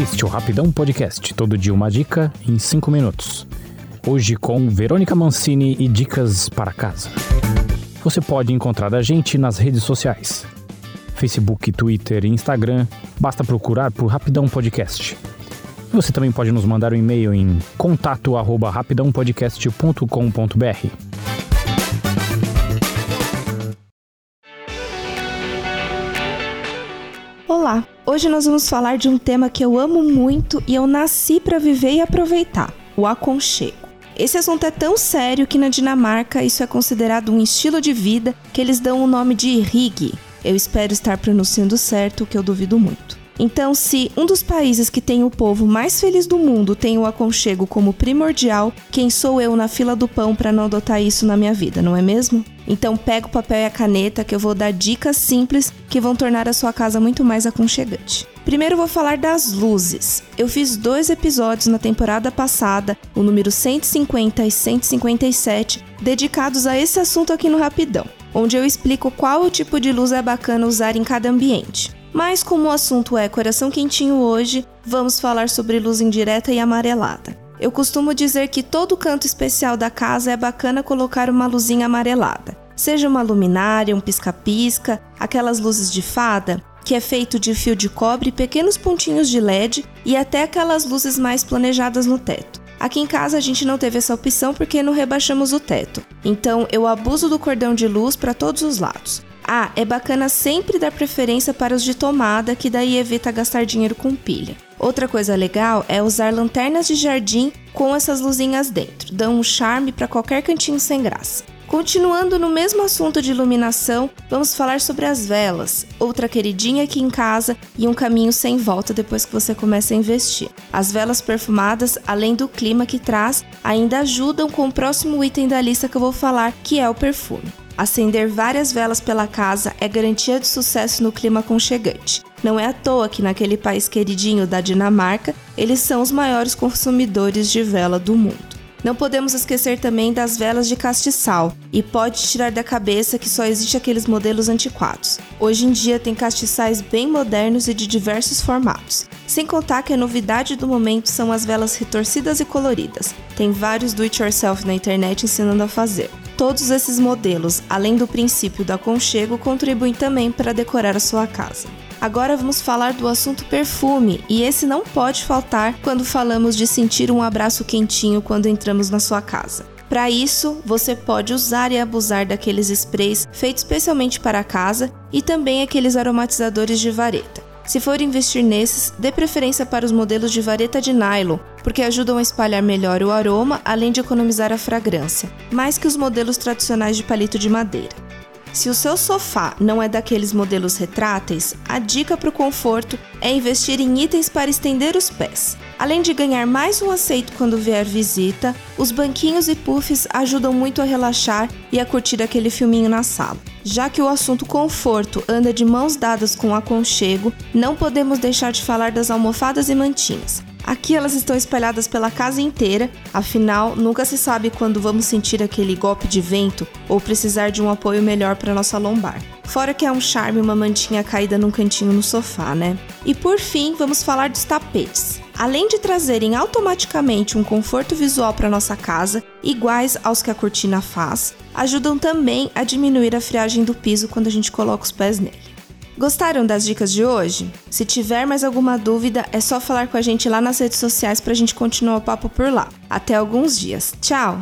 Este é o Rapidão Podcast, todo dia uma dica em 5 minutos. Hoje com Verônica Mancini e dicas para casa. Você pode encontrar a gente nas redes sociais. Facebook, Twitter e Instagram, basta procurar por Rapidão Podcast. Você também pode nos mandar um e-mail em contato@rapidãopodcast.com.br. Olá! Hoje nós vamos falar de um tema que eu amo muito e eu nasci para viver e aproveitar: o aconchego. Esse assunto é tão sério que na Dinamarca isso é considerado um estilo de vida que eles dão o nome de rig. Eu espero estar pronunciando certo, o que eu duvido muito. Então, se um dos países que tem o povo mais feliz do mundo tem o aconchego como primordial, quem sou eu na fila do pão para não adotar isso na minha vida, não é mesmo? Então pega o papel e a caneta que eu vou dar dicas simples que vão tornar a sua casa muito mais aconchegante. Primeiro vou falar das luzes. Eu fiz dois episódios na temporada passada, o número 150 e 157, dedicados a esse assunto aqui no Rapidão, onde eu explico qual o tipo de luz é bacana usar em cada ambiente. Mas como o assunto é coração quentinho hoje, vamos falar sobre luz indireta e amarelada. Eu costumo dizer que todo canto especial da casa é bacana colocar uma luzinha amarelada. Seja uma luminária, um pisca-pisca, aquelas luzes de fada, que é feito de fio de cobre pequenos pontinhos de LED, e até aquelas luzes mais planejadas no teto. Aqui em casa a gente não teve essa opção porque não rebaixamos o teto. Então eu abuso do cordão de luz para todos os lados. Ah, é bacana sempre dar preferência para os de tomada, que daí evita gastar dinheiro com pilha. Outra coisa legal é usar lanternas de jardim com essas luzinhas dentro, dão um charme para qualquer cantinho sem graça. Continuando no mesmo assunto de iluminação, vamos falar sobre as velas, outra queridinha aqui em casa e um caminho sem volta depois que você começa a investir. As velas perfumadas, além do clima que traz, ainda ajudam com o próximo item da lista que eu vou falar, que é o perfume. Acender várias velas pela casa é garantia de sucesso no clima aconchegante. Não é à toa que naquele país queridinho da Dinamarca, eles são os maiores consumidores de vela do mundo. Não podemos esquecer também das velas de castiçal, e pode tirar da cabeça que só existe aqueles modelos antiquados. Hoje em dia tem castiçais bem modernos e de diversos formatos. Sem contar que a novidade do momento são as velas retorcidas e coloridas. Tem vários do-it-yourself na internet ensinando a fazer. Todos esses modelos, além do princípio do aconchego, contribuem também para decorar a sua casa. Agora vamos falar do assunto perfume, e esse não pode faltar quando falamos de sentir um abraço quentinho quando entramos na sua casa. Para isso, você pode usar e abusar daqueles sprays feitos especialmente para a casa e também aqueles aromatizadores de vareta. Se for investir nesses, dê preferência para os modelos de vareta de nylon, porque ajudam a espalhar melhor o aroma, além de economizar a fragrância, mais que os modelos tradicionais de palito de madeira. Se o seu sofá não é daqueles modelos retráteis, a dica para o conforto é investir em itens para estender os pés. Além de ganhar mais um aceito quando vier visita, os banquinhos e puffs ajudam muito a relaxar e a curtir aquele filminho na sala. Já que o assunto conforto anda de mãos dadas com aconchego, não podemos deixar de falar das almofadas e mantinhas. Aqui elas estão espalhadas pela casa inteira, afinal, nunca se sabe quando vamos sentir aquele golpe de vento ou precisar de um apoio melhor para nossa lombar. Fora que é um charme uma mantinha caída num cantinho no sofá, né? E por fim, vamos falar dos tapetes. Além de trazerem automaticamente um conforto visual para nossa casa, iguais aos que a cortina faz, ajudam também a diminuir a friagem do piso quando a gente coloca os pés nele. Gostaram das dicas de hoje? Se tiver mais alguma dúvida, é só falar com a gente lá nas redes sociais para a gente continuar o papo por lá. Até alguns dias. Tchau!